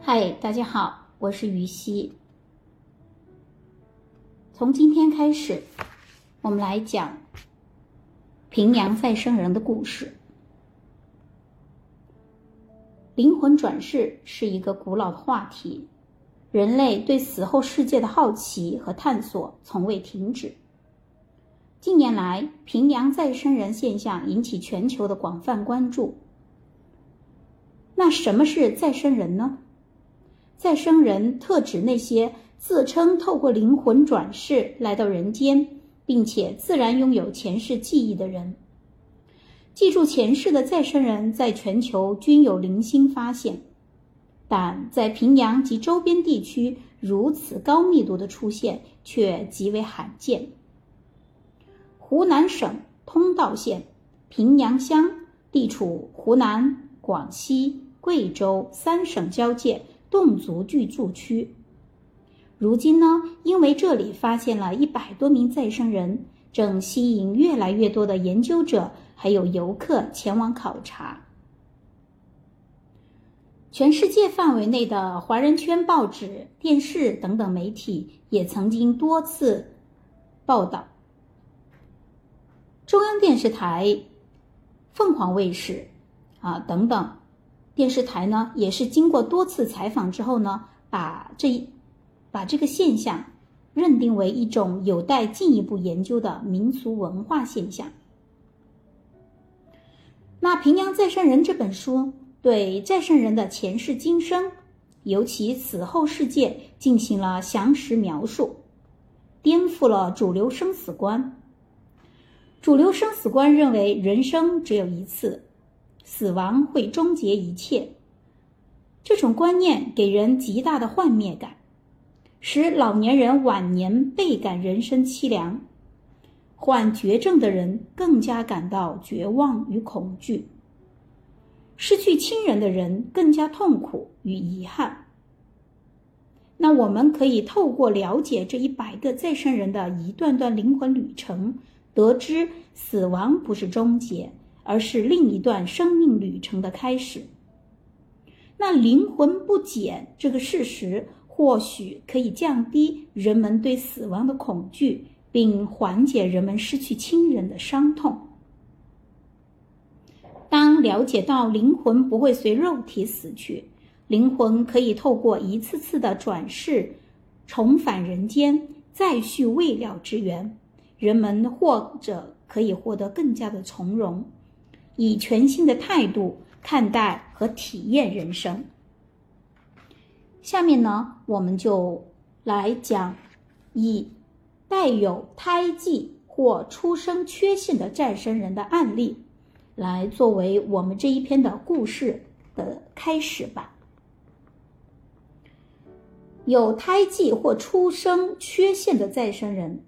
嗨，大家好，我是于西。从今天开始，我们来讲平阳再生人的故事。灵魂转世是一个古老的话题，人类对死后世界的好奇和探索从未停止。近年来，平阳再生人现象引起全球的广泛关注。那什么是再生人呢？再生人特指那些自称透过灵魂转世来到人间，并且自然拥有前世记忆的人。记住前世的再生人在全球均有零星发现，但在平阳及周边地区如此高密度的出现却极为罕见。湖南省通道县平阳乡地处湖南、广西、贵州三省交界。侗族居住区，如今呢，因为这里发现了一百多名再生人，正吸引越来越多的研究者还有游客前往考察。全世界范围内的华人圈报纸、电视等等媒体也曾经多次报道。中央电视台、凤凰卫视啊等等。电视台呢，也是经过多次采访之后呢，把这一把这个现象认定为一种有待进一步研究的民俗文化现象。那《平阳再生人》这本书对再生人的前世今生，尤其死后世界进行了详实描述，颠覆了主流生死观。主流生死观认为人生只有一次。死亡会终结一切，这种观念给人极大的幻灭感，使老年人晚年倍感人生凄凉，患绝症的人更加感到绝望与恐惧，失去亲人的人更加痛苦与遗憾。那我们可以透过了解这一百个再生人的一段段灵魂旅程，得知死亡不是终结。而是另一段生命旅程的开始。那灵魂不减这个事实，或许可以降低人们对死亡的恐惧，并缓解人们失去亲人的伤痛。当了解到灵魂不会随肉体死去，灵魂可以透过一次次的转世，重返人间，再续未了之缘，人们或者可以获得更加的从容。以全新的态度看待和体验人生。下面呢，我们就来讲以带有胎记或出生缺陷的再生人的案例，来作为我们这一篇的故事的开始吧。有胎记或出生缺陷的再生人，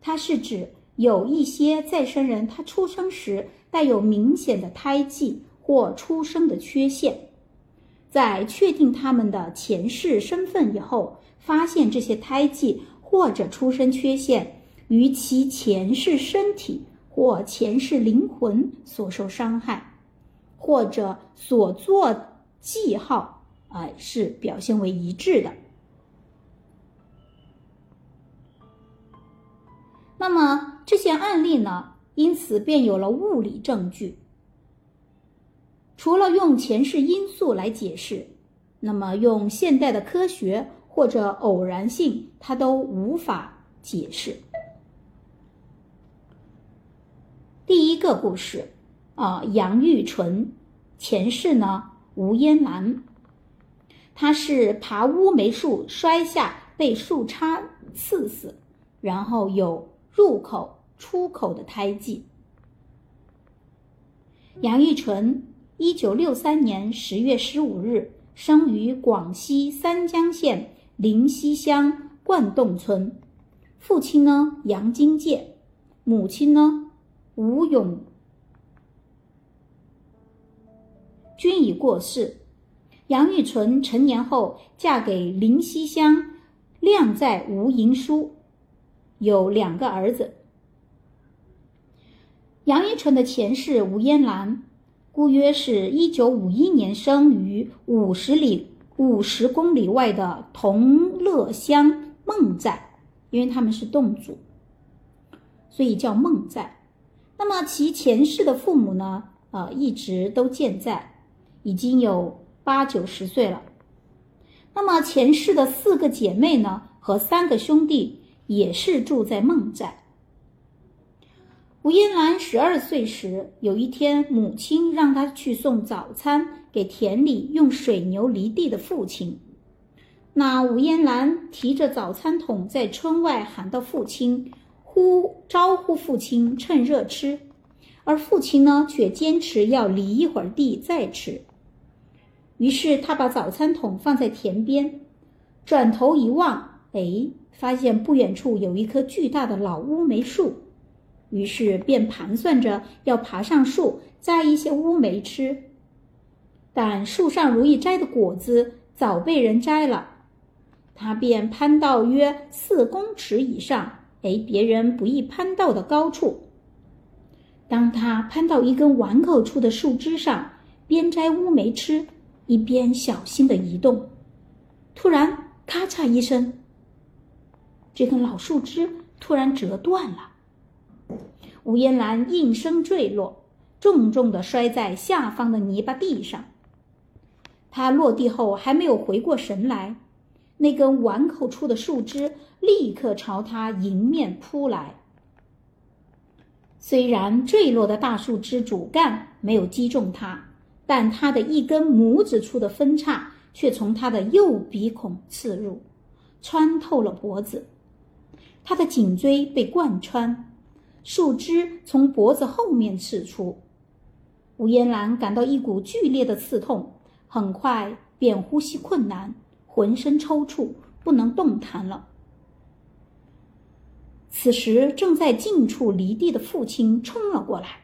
它是指有一些再生人，他出生时。带有明显的胎记或出生的缺陷，在确定他们的前世身份以后，发现这些胎记或者出生缺陷与其前世身体或前世灵魂所受伤害，或者所做记号啊是表现为一致的。那么这些案例呢？因此，便有了物理证据。除了用前世因素来解释，那么用现代的科学或者偶然性，它都无法解释。第一个故事啊，杨玉纯，前世呢吴嫣兰，他是爬乌梅树摔下，被树杈刺死，然后有入口。出口的胎记。杨玉纯，一九六三年十月十五日生于广西三江县灵溪乡灌洞村，父亲呢杨金介，母亲呢吴永均已过世。杨玉纯成年后嫁给灵溪乡靓在吴银书，有两个儿子。杨一纯的前世吴嫣兰，姑约是一九五一年生于五十里五十公里外的同乐乡孟寨，因为他们是侗族，所以叫孟寨。那么其前世的父母呢？呃，一直都健在，已经有八九十岁了。那么前世的四个姐妹呢，和三个兄弟也是住在孟寨。吴嫣兰十二岁时，有一天，母亲让她去送早餐给田里用水牛犁地的父亲。那吴嫣兰提着早餐桶在村外喊到父亲，呼招呼父亲趁热吃，而父亲呢却坚持要犁一会儿地再吃。于是他把早餐桶放在田边，转头一望，哎，发现不远处有一棵巨大的老乌梅树。于是便盘算着要爬上树摘一些乌梅吃，但树上容易摘的果子早被人摘了，他便攀到约四公尺以上，哎，别人不易攀到的高处。当他攀到一根碗口处的树枝上，边摘乌梅吃，一边小心的移动，突然咔嚓一声，这根老树枝突然折断了。吴嫣兰应声坠落，重重地摔在下方的泥巴地上。她落地后还没有回过神来，那根碗口处的树枝立刻朝她迎面扑来。虽然坠落的大树枝主干没有击中他，但他的一根拇指处的分叉却从他的右鼻孔刺入，穿透了脖子，他的颈椎被贯穿。树枝从脖子后面刺出，吴嫣兰感到一股剧烈的刺痛，很快便呼吸困难，浑身抽搐，不能动弹了。此时正在近处离地的父亲冲了过来，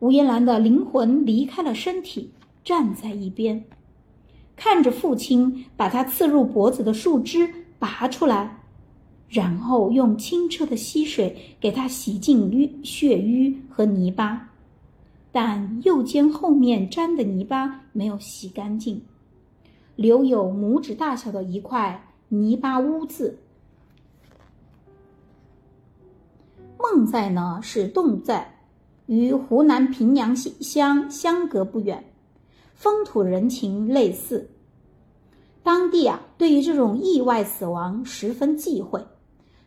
吴嫣兰的灵魂离开了身体，站在一边，看着父亲把他刺入脖子的树枝拔出来。然后用清澈的溪水给他洗净淤血淤和泥巴，但右肩后面沾的泥巴没有洗干净，留有拇指大小的一块泥巴污渍。孟在呢是侗在，与湖南平阳乡相隔不远，风土人情类似。当地啊对于这种意外死亡十分忌讳。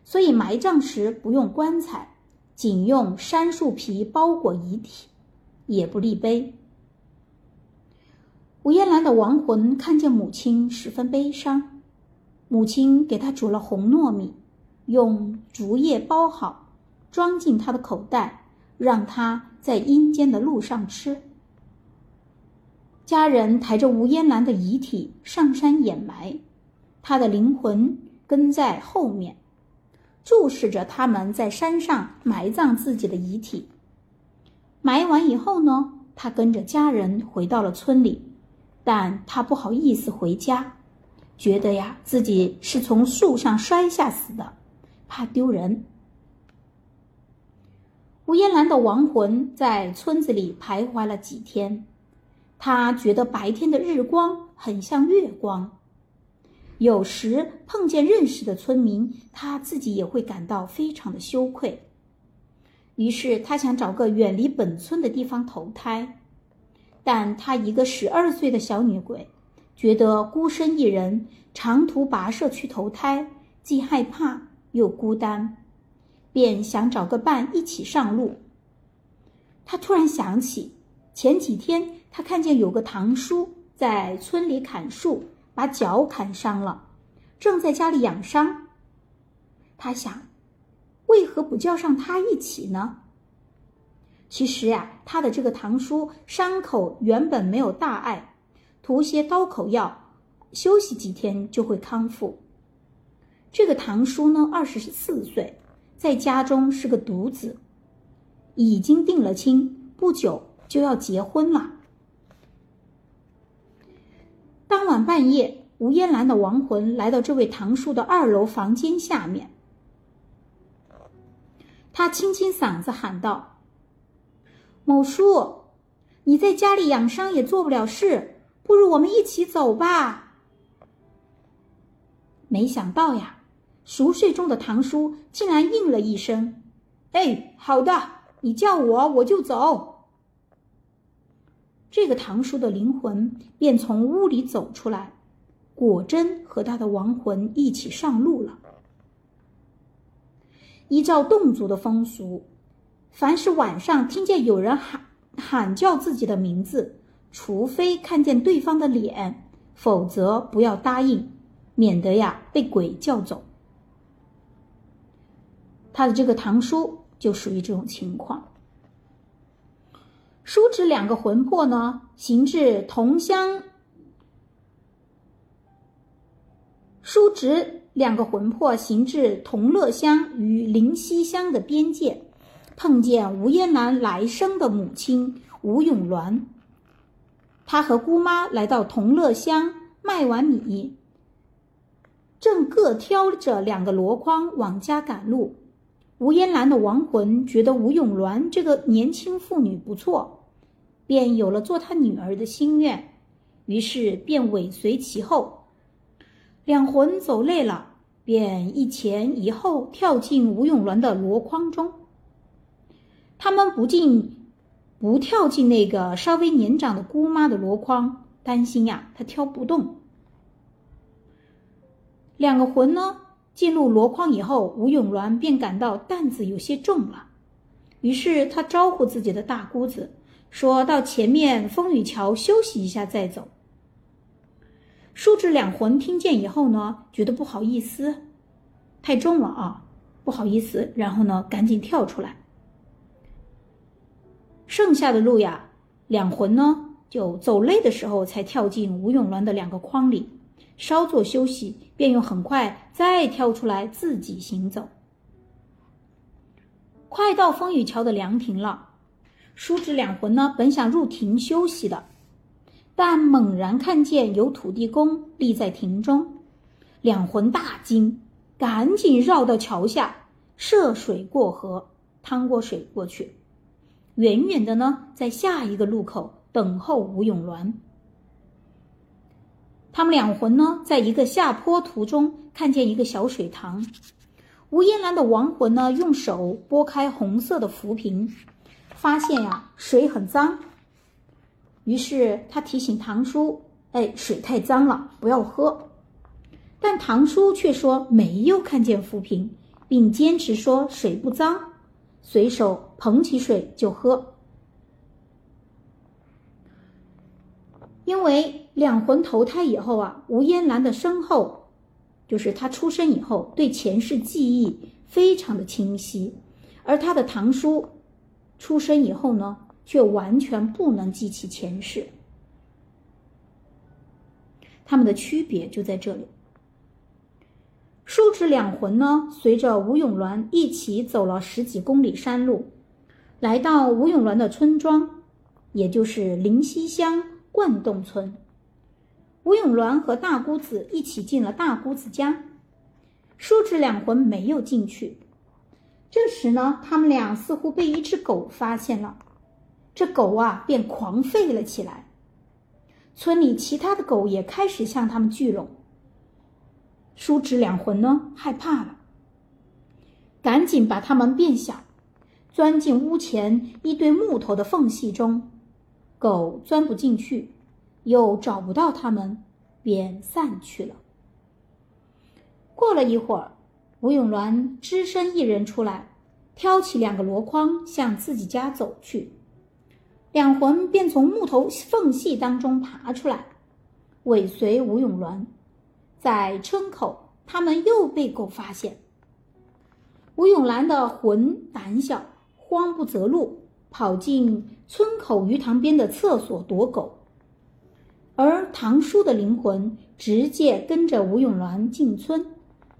所以埋葬时不用棺材，仅用杉树皮包裹遗体，也不立碑。吴嫣兰的亡魂看见母亲十分悲伤，母亲给她煮了红糯米，用竹叶包好，装进她的口袋，让她在阴间的路上吃。家人抬着吴嫣兰的遗体上山掩埋，她的灵魂跟在后面。注视着他们在山上埋葬自己的遗体。埋完以后呢，他跟着家人回到了村里，但他不好意思回家，觉得呀自己是从树上摔下死的，怕丢人。吴嫣兰的亡魂在村子里徘徊了几天，他觉得白天的日光很像月光。有时碰见认识的村民，他自己也会感到非常的羞愧。于是他想找个远离本村的地方投胎，但他一个十二岁的小女鬼，觉得孤身一人长途跋涉去投胎，既害怕又孤单，便想找个伴一起上路。他突然想起前几天他看见有个堂叔在村里砍树。把脚砍伤了，正在家里养伤。他想，为何不叫上他一起呢？其实呀，他的这个堂叔伤口原本没有大碍，涂些刀口药，休息几天就会康复。这个堂叔呢，二十四岁，在家中是个独子，已经定了亲，不久就要结婚了。当晚半夜，吴嫣兰的亡魂来到这位堂叔的二楼房间下面。他清清嗓子喊道：“某叔，你在家里养伤也做不了事，不如我们一起走吧。没想到呀，熟睡中的堂叔竟然应了一声：“哎，好的，你叫我我就走。”这个唐叔的灵魂便从屋里走出来，果真和他的亡魂一起上路了。依照侗族的风俗，凡是晚上听见有人喊喊叫自己的名字，除非看见对方的脸，否则不要答应，免得呀被鬼叫走。他的这个堂叔就属于这种情况。叔侄两个魂魄呢，行至同乡。叔侄。两个魂魄行至同乐乡与灵溪乡的边界，碰见吴嫣兰来生的母亲吴永鸾。他和姑妈来到同乐乡卖完米，正各挑着两个箩筐往家赶路。吴嫣兰的亡魂觉得吴永鸾这个年轻妇女不错，便有了做她女儿的心愿，于是便尾随其后。两魂走累了，便一前一后跳进吴永鸾的箩筐中。他们不进，不跳进那个稍微年长的姑妈的箩筐，担心呀，她挑不动。两个魂呢，进入箩筐以后，吴永鸾便感到担子有些重了，于是他招呼自己的大姑子，说到前面风雨桥休息一下再走。叔侄两魂听见以后呢，觉得不好意思，太重了啊，不好意思，然后呢，赶紧跳出来。剩下的路呀，两魂呢就走累的时候才跳进吴永鸾的两个筐里，稍作休息，便又很快再跳出来自己行走。快到风雨桥的凉亭了，叔侄两魂呢本想入亭休息的。但猛然看见有土地公立在亭中，两魂大惊，赶紧绕到桥下涉水过河，趟过水过去。远远的呢，在下一个路口等候吴永鸾。他们两魂呢，在一个下坡途中看见一个小水塘，吴嫣兰的亡魂呢，用手拨开红色的浮萍，发现呀，水很脏。于是他提醒唐叔：“哎，水太脏了，不要喝。”但唐叔却说没有看见浮萍，并坚持说水不脏，随手捧起水就喝。因为两魂投胎以后啊，吴嫣兰的身后，就是他出生以后，对前世记忆非常的清晰，而他的堂叔出生以后呢？却完全不能记起前世，他们的区别就在这里。叔侄两魂呢，随着吴永鸾一起走了十几公里山路，来到吴永鸾的村庄，也就是灵溪乡灌洞村。吴永鸾和大姑子一起进了大姑子家，叔侄两魂没有进去。这时呢，他们俩似乎被一只狗发现了。这狗啊，便狂吠了起来。村里其他的狗也开始向他们聚拢。叔侄两魂呢，害怕了，赶紧把他们变小，钻进屋前一堆木头的缝隙中。狗钻不进去，又找不到他们，便散去了。过了一会儿，吴永鸾只身一人出来，挑起两个箩筐，向自己家走去。两魂便从木头缝隙当中爬出来，尾随吴永鸾。在村口，他们又被狗发现。吴永兰的魂胆小，慌不择路，跑进村口鱼塘边的厕所躲狗。而唐叔的灵魂直接跟着吴永鸾进村，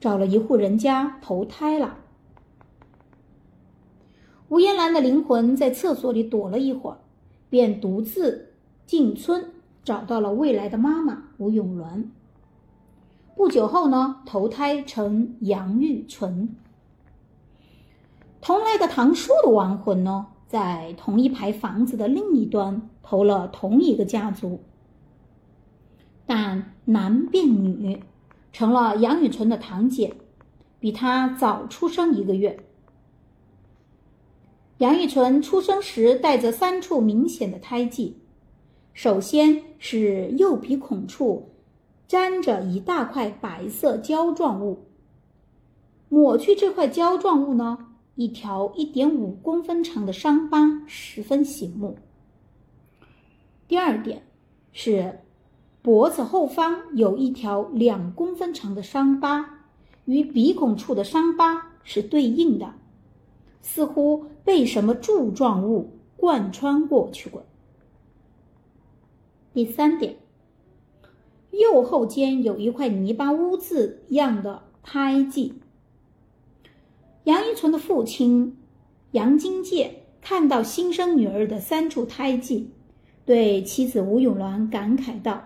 找了一户人家投胎了。吴嫣兰的灵魂在厕所里躲了一会儿。便独自进村，找到了未来的妈妈吴永鸾。不久后呢，投胎成杨玉纯。同来的堂叔的亡魂呢，在同一排房子的另一端投了同一个家族。但男变女，成了杨雨纯的堂姐，比她早出生一个月。杨玉纯出生时带着三处明显的胎记，首先是右鼻孔处粘着一大块白色胶状物，抹去这块胶状物呢，一条一点五公分长的伤疤十分醒目。第二点是脖子后方有一条两公分长的伤疤，与鼻孔处的伤疤是对应的。似乎被什么柱状物贯穿过去过。第三点，右后肩有一块泥巴污渍样的胎记。杨一纯的父亲杨金介看到新生女儿的三处胎记，对妻子吴永鸾感慨道：“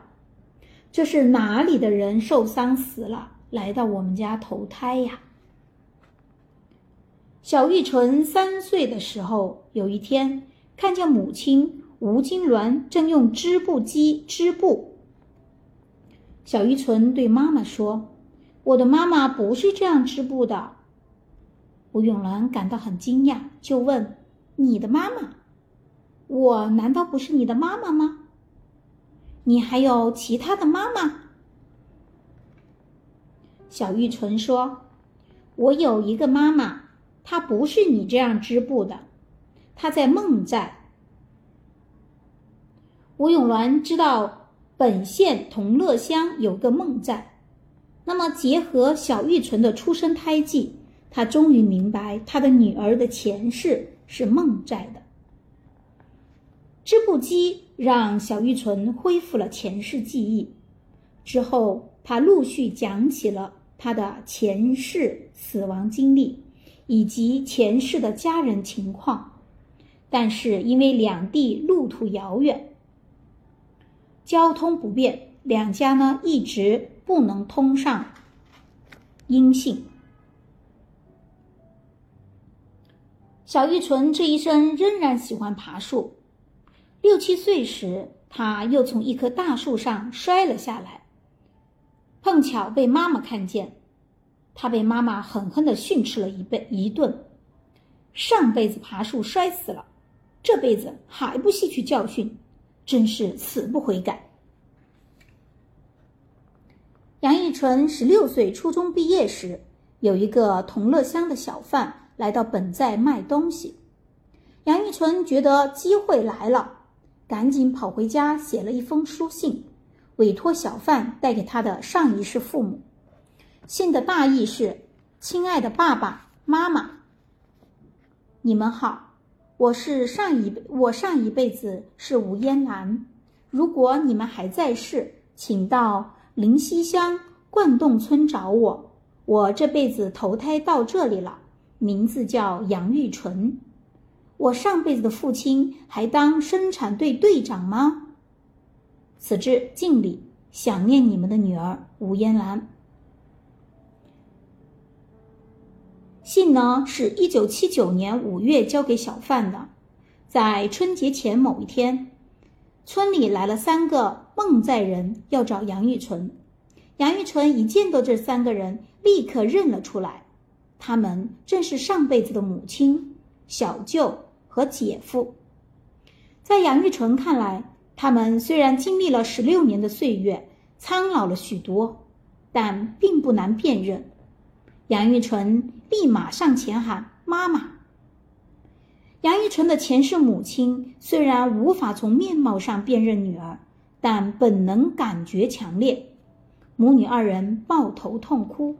这是哪里的人受伤死了，来到我们家投胎呀？”小玉纯三岁的时候，有一天看见母亲吴金鸾正用织布机织布。小玉纯对妈妈说：“我的妈妈不是这样织布的。”吴永伦感到很惊讶，就问：“你的妈妈？我难道不是你的妈妈吗？你还有其他的妈妈？”小玉纯说：“我有一个妈妈。”她不是你这样织布的，她在孟寨。吴永伦知道本县同乐乡有个孟寨，那么结合小玉纯的出生胎记，他终于明白他的女儿的前世是孟寨的。织布机让小玉纯恢复了前世记忆，之后他陆续讲起了他的前世死亡经历。以及前世的家人情况，但是因为两地路途遥远，交通不便，两家呢一直不能通上音信。小玉纯这一生仍然喜欢爬树，六七岁时，他又从一棵大树上摔了下来，碰巧被妈妈看见。他被妈妈狠狠地训斥了一辈一顿，上辈子爬树摔死了，这辈子还不吸取教训，真是死不悔改。杨玉纯十六岁初中毕业时，有一个同乐乡的小贩来到本寨卖东西，杨玉纯觉得机会来了，赶紧跑回家写了一封书信，委托小贩带给他的上一世父母。信的大意是：“亲爱的爸爸妈妈，你们好，我是上一我上一辈子是吴嫣兰。如果你们还在世，请到灵溪乡灌洞村找我。我这辈子投胎到这里了，名字叫杨玉纯。我上辈子的父亲还当生产队队长吗？此致敬礼，想念你们的女儿吴嫣兰。”信呢是一九七九年五月交给小范的，在春节前某一天，村里来了三个孟寨人要找杨玉纯。杨玉纯一见到这三个人，立刻认了出来，他们正是上辈子的母亲、小舅和姐夫。在杨玉纯看来，他们虽然经历了十六年的岁月，苍老了许多，但并不难辨认。杨玉纯立马上前喊：“妈妈！”杨玉纯的前世母亲虽然无法从面貌上辨认女儿，但本能感觉强烈，母女二人抱头痛哭。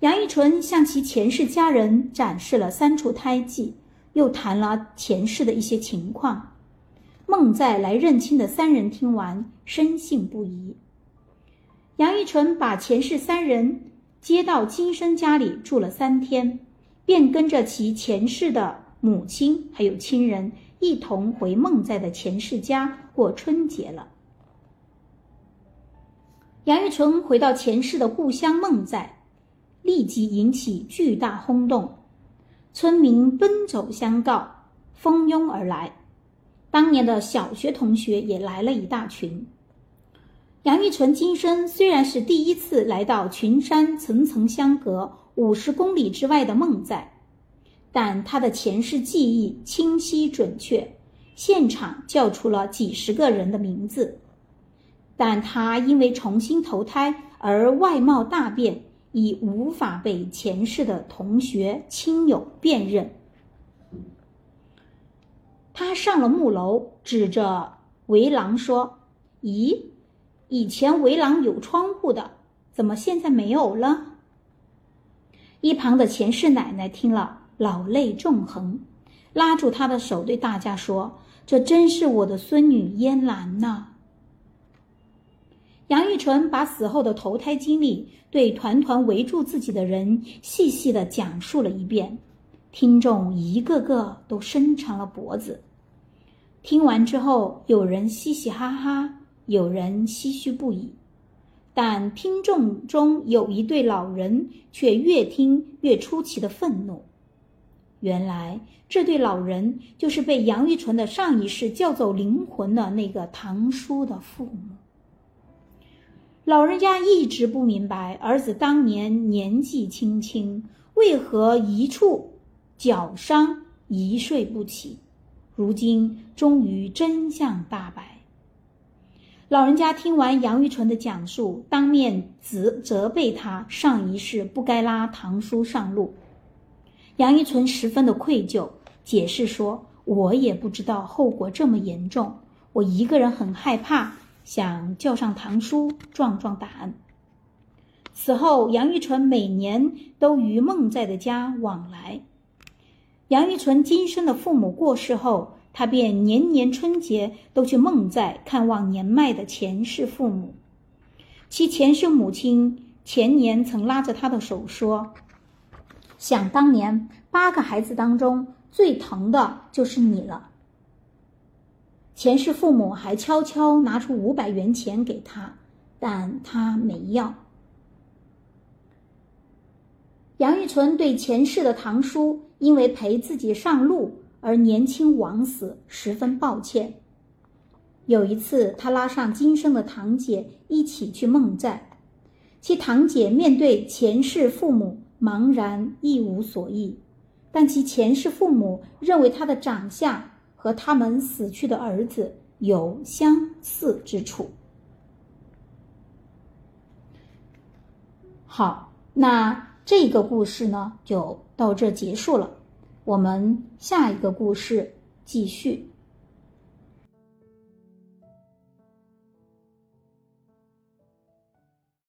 杨玉纯向其前世家人展示了三处胎记，又谈了前世的一些情况。孟在来认亲的三人听完，深信不疑。杨玉纯把前世三人。接到今生家里住了三天，便跟着其前世的母亲还有亲人一同回孟在的前世家过春节了。杨玉纯回到前世的故乡孟在，立即引起巨大轰动，村民奔走相告，蜂拥而来。当年的小学同学也来了一大群。杨玉纯今生虽然是第一次来到群山层层相隔五十公里之外的孟寨，但他的前世记忆清晰准确，现场叫出了几十个人的名字。但他因为重新投胎而外貌大变，已无法被前世的同学亲友辨认。他上了木楼，指着围廊说：“咦？”以前围廊有窗户的，怎么现在没有了？一旁的前世奶奶听了，老泪纵横，拉住他的手，对大家说：“这真是我的孙女嫣兰呐。”杨玉纯把死后的投胎经历对团团围住自己的人细细的讲述了一遍，听众一个个都伸长了脖子。听完之后，有人嘻嘻哈哈。有人唏嘘不已，但听众中有一对老人却越听越出奇的愤怒。原来这对老人就是被杨玉纯的上一世叫走灵魂的那个堂叔的父母。老人家一直不明白儿子当年年纪轻轻为何一处脚伤一睡不起，如今终于真相大白。老人家听完杨玉纯的讲述，当面责责备他上一世不该拉堂叔上路。杨玉纯十分的愧疚，解释说：“我也不知道后果这么严重，我一个人很害怕，想叫上堂叔壮壮胆。”此后，杨玉纯每年都与孟在的家往来。杨玉纯今生的父母过世后。他便年年春节都去孟在看望年迈的前世父母，其前世母亲前年曾拉着他的手说：“想当年八个孩子当中最疼的就是你了。”前世父母还悄悄拿出五百元钱给他，但他没要。杨玉纯对前世的堂叔因为陪自己上路。而年轻枉死，十分抱歉。有一次，他拉上今生的堂姐一起去梦寨，其堂姐面对前世父母茫然一无所忆，但其前世父母认为他的长相和他们死去的儿子有相似之处。好，那这个故事呢，就到这结束了。我们下一个故事继续。